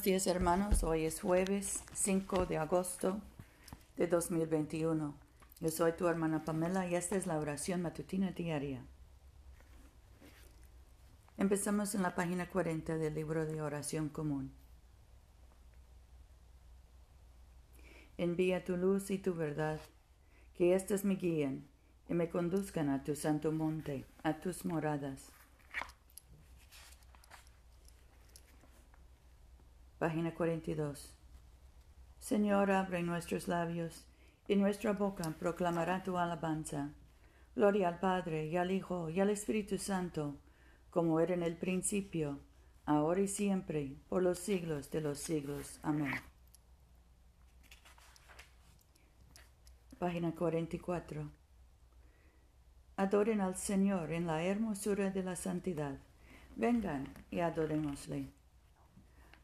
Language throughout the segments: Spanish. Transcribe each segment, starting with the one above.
Buenos días hermanos, hoy es jueves 5 de agosto de 2021. Yo soy tu hermana Pamela y esta es la oración matutina diaria. Empezamos en la página 40 del libro de oración común. Envía tu luz y tu verdad, que éstas me guíen y me conduzcan a tu santo monte, a tus moradas. Página 42. Señor, abre nuestros labios, y nuestra boca proclamará tu alabanza. Gloria al Padre, y al Hijo, y al Espíritu Santo, como era en el principio, ahora y siempre, por los siglos de los siglos. Amén. Página 44. Adoren al Señor en la hermosura de la santidad. Vengan y adorémosle.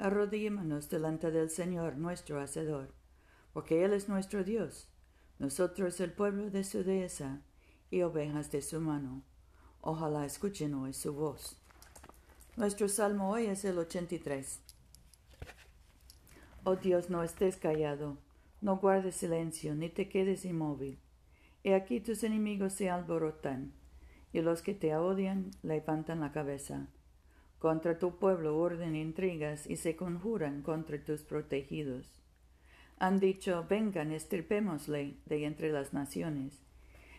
arrodillémonos delante del Señor nuestro Hacedor, porque Él es nuestro Dios, nosotros el pueblo de su dehesa y ovejas de su mano. Ojalá escuchen hoy su voz. Nuestro salmo hoy es el 83. Oh Dios, no estés callado, no guardes silencio, ni te quedes inmóvil. He aquí tus enemigos se alborotan, y los que te odian levantan la cabeza. Contra tu pueblo orden intrigas y se conjuran contra tus protegidos. Han dicho, vengan, estirpémosle de entre las naciones,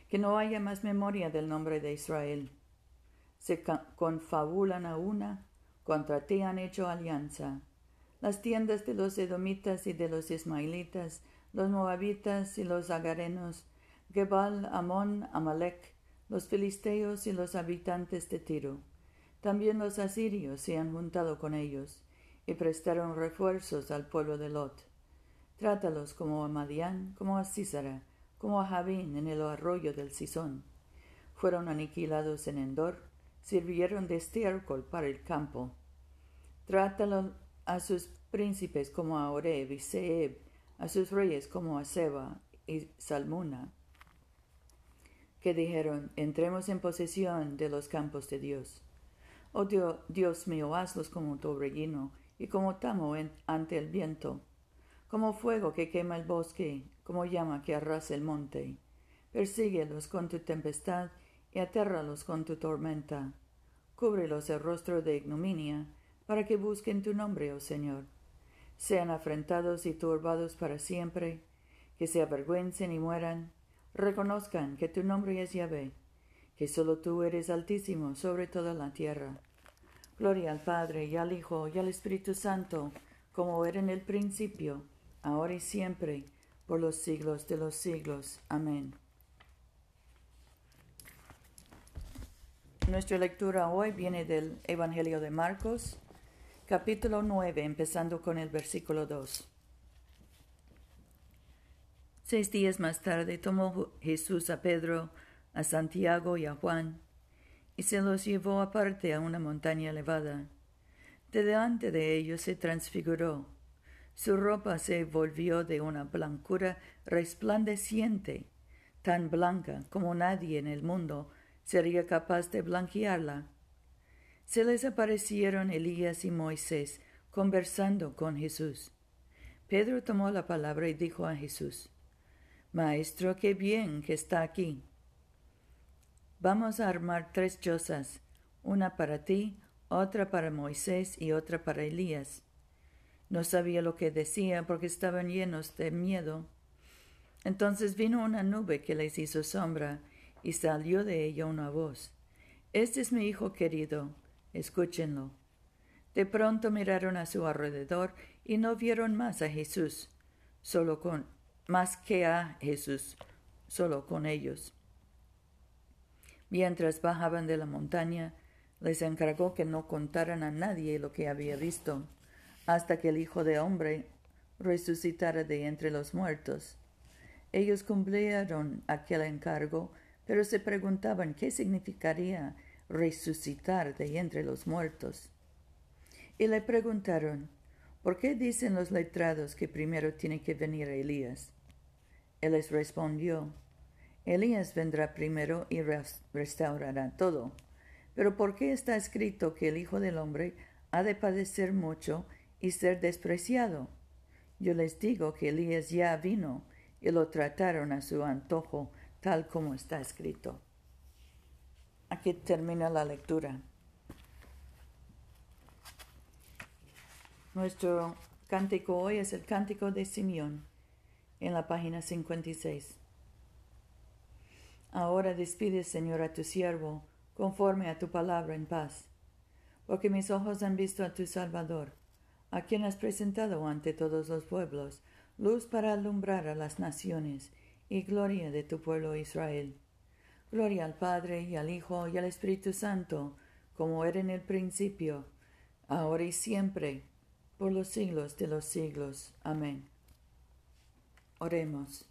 que no haya más memoria del nombre de Israel. Se confabulan a una, contra ti han hecho alianza. Las tiendas de los edomitas y de los ismaelitas, los moabitas y los agarenos, Gebal, Amón, Amalek, los filisteos y los habitantes de Tiro también los asirios se han juntado con ellos y prestaron refuerzos al pueblo de Lot. Trátalos como a Madián, como a Císara, como a Javín en el arroyo del Sison. Fueron aniquilados en Endor, sirvieron de estiércol para el campo. Trátalo a sus príncipes como a Oreb y Seb, a sus reyes como a Seba y Salmuna, que dijeron, entremos en posesión de los campos de Dios. Oh Dios, mío, hazlos como torbellino y como tamo ante el viento, como fuego que quema el bosque, como llama que arrasa el monte. Persíguelos con tu tempestad y atérralos con tu tormenta. Cúbrelos el rostro de ignominia, para que busquen tu nombre, oh Señor. Sean afrentados y turbados para siempre, que se avergüencen y mueran, reconozcan que tu nombre es Yahvé que solo tú eres altísimo sobre toda la tierra. Gloria al Padre y al Hijo y al Espíritu Santo, como era en el principio, ahora y siempre, por los siglos de los siglos. Amén. Nuestra lectura hoy viene del Evangelio de Marcos, capítulo 9, empezando con el versículo 2. Seis días más tarde tomó Jesús a Pedro, a Santiago y a Juan, y se los llevó aparte a una montaña elevada. De delante de ellos se transfiguró. Su ropa se volvió de una blancura resplandeciente, tan blanca como nadie en el mundo sería capaz de blanquearla. Se les aparecieron Elías y Moisés conversando con Jesús. Pedro tomó la palabra y dijo a Jesús, Maestro, qué bien que está aquí. Vamos a armar tres chozas, una para ti, otra para Moisés y otra para Elías. No sabía lo que decía porque estaban llenos de miedo. Entonces vino una nube que les hizo sombra y salió de ella una voz. Este es mi hijo querido, escúchenlo. De pronto miraron a su alrededor y no vieron más a Jesús, solo con más que a Jesús, solo con ellos. Mientras bajaban de la montaña, les encargó que no contaran a nadie lo que había visto, hasta que el Hijo de Hombre resucitara de entre los muertos. Ellos cumplieron aquel encargo, pero se preguntaban qué significaría resucitar de entre los muertos. Y le preguntaron, ¿por qué dicen los letrados que primero tiene que venir Elías? Él les respondió, Elías vendrá primero y restaurará todo. Pero ¿por qué está escrito que el Hijo del Hombre ha de padecer mucho y ser despreciado? Yo les digo que Elías ya vino y lo trataron a su antojo, tal como está escrito. Aquí termina la lectura. Nuestro cántico hoy es el cántico de Simeón en la página 56. Ahora despide, Señor, a tu siervo, conforme a tu palabra en paz, porque mis ojos han visto a tu Salvador, a quien has presentado ante todos los pueblos, luz para alumbrar a las naciones y gloria de tu pueblo Israel. Gloria al Padre y al Hijo y al Espíritu Santo, como era en el principio, ahora y siempre, por los siglos de los siglos. Amén. Oremos.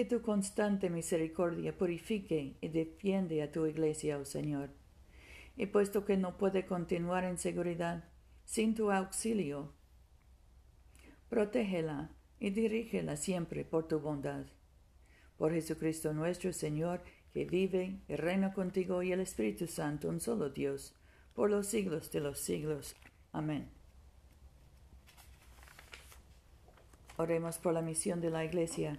Que tu constante misericordia purifique y defiende a tu iglesia, oh Señor. Y puesto que no puede continuar en seguridad sin tu auxilio, protégela y dirígela siempre por tu bondad. Por Jesucristo nuestro Señor, que vive y reina contigo y el Espíritu Santo, un solo Dios, por los siglos de los siglos. Amén. Oremos por la misión de la Iglesia.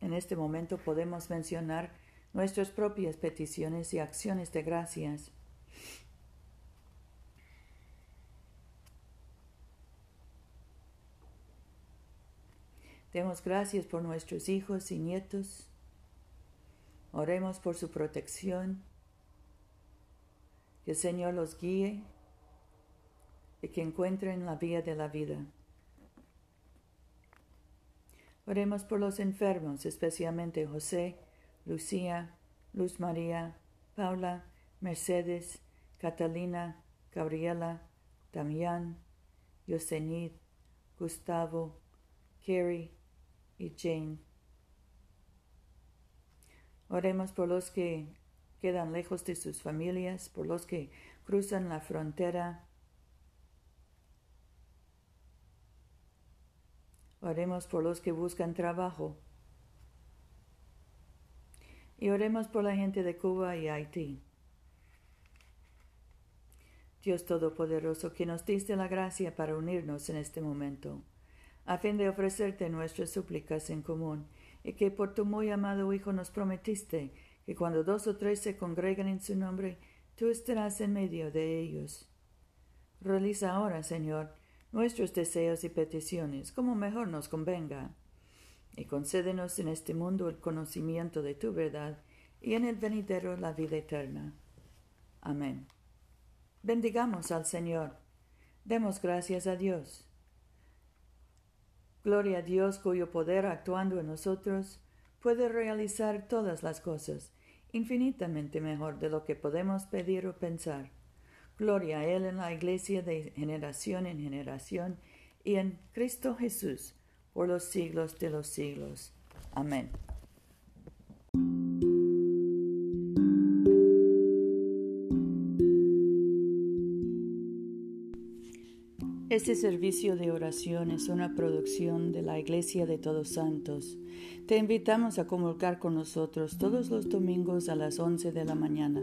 En este momento podemos mencionar nuestras propias peticiones y acciones de gracias. Demos gracias por nuestros hijos y nietos. Oremos por su protección. Que el Señor los guíe y que encuentren la vía de la vida. Oremos por los enfermos, especialmente José, Lucía, Luz María, Paula, Mercedes, Catalina, Gabriela, Damián, Yosenid, Gustavo, Carrie y Jane. Oremos por los que quedan lejos de sus familias, por los que cruzan la frontera Oremos por los que buscan trabajo. Y oremos por la gente de Cuba y Haití. Dios Todopoderoso, que nos diste la gracia para unirnos en este momento, a fin de ofrecerte nuestras súplicas en común, y que por tu muy amado Hijo nos prometiste que cuando dos o tres se congregan en su nombre, tú estarás en medio de ellos. Realiza ahora, Señor, nuestros deseos y peticiones como mejor nos convenga, y concédenos en este mundo el conocimiento de tu verdad y en el venidero la vida eterna. Amén. Bendigamos al Señor. Demos gracias a Dios. Gloria a Dios cuyo poder actuando en nosotros puede realizar todas las cosas infinitamente mejor de lo que podemos pedir o pensar. Gloria a Él en la Iglesia de generación en generación y en Cristo Jesús por los siglos de los siglos. Amén. Este servicio de oración es una producción de la Iglesia de Todos Santos. Te invitamos a comulgar con nosotros todos los domingos a las 11 de la mañana